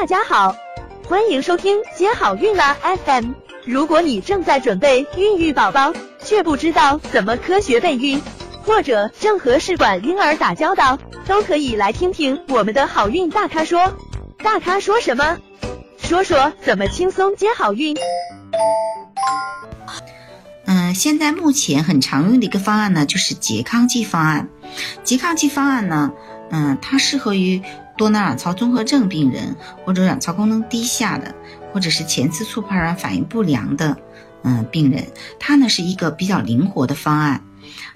大家好，欢迎收听接好运啦 FM。如果你正在准备孕育宝宝，却不知道怎么科学备孕，或者正和试管婴儿打交道，都可以来听听我们的好运大咖说。大咖说什么？说说怎么轻松接好运。嗯，现在目前很常用的一个方案呢，就是拮抗剂方案。拮抗剂方案呢，嗯，它适合于多囊卵巢综合症病人，或者卵巢功能低下的，或者是前次促排卵反应不良的，嗯，病人。它呢是一个比较灵活的方案。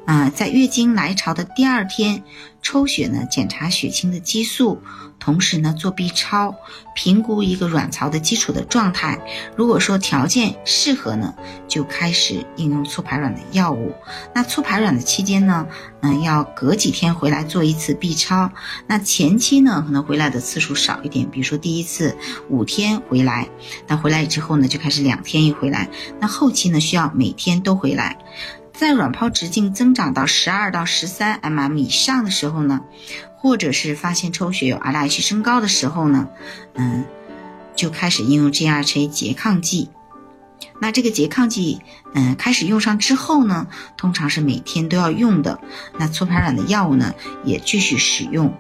啊，在月经来潮的第二天抽血呢，检查血清的激素，同时呢做 B 超，评估一个卵巢的基础的状态。如果说条件适合呢，就开始应用促排卵的药物。那促排卵的期间呢，嗯，要隔几天回来做一次 B 超。那前期呢，可能回来的次数少一点，比如说第一次五天回来，那回来之后呢，就开始两天一回来。那后期呢，需要每天都回来。在卵泡直径增长到十二到十三 mm 以上的时候呢，或者是发现抽血有 LH 升高的时候呢，嗯，就开始应用 GHA 拮抗剂。那这个拮抗剂，嗯，开始用上之后呢，通常是每天都要用的。那促排卵的药物呢，也继续使用。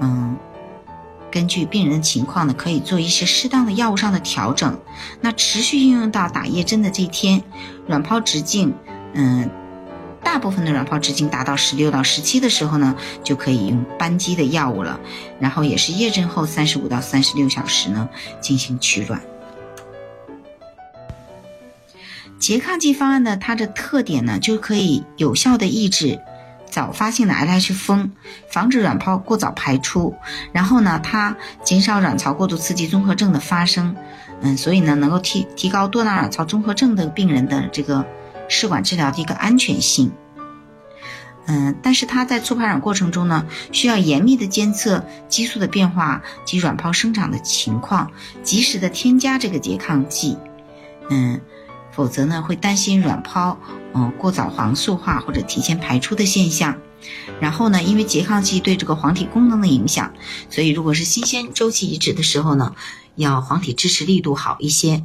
嗯，根据病人的情况呢，可以做一些适当的药物上的调整。那持续应用到打叶针的这一天，卵泡直径。嗯，大部分的卵泡直径达到十六到十七的时候呢，就可以用扳机的药物了。然后也是叶针后三十五到三十六小时呢进行取卵。拮抗剂方案呢，它的特点呢，就可以有效的抑制早发性的 LH 峰，防止卵泡过早排出。然后呢，它减少卵巢过度刺激综合症的发生。嗯，所以呢，能够提提高多囊卵巢综合症的病人的这个。试管治疗的一个安全性，嗯，但是它在促排卵过程中呢，需要严密的监测激素的变化及卵泡生长的情况，及时的添加这个拮抗剂，嗯，否则呢会担心卵泡嗯过早黄素化或者提前排出的现象。然后呢，因为拮抗剂对这个黄体功能的影响，所以如果是新鲜周期移植的时候呢，要黄体支持力度好一些。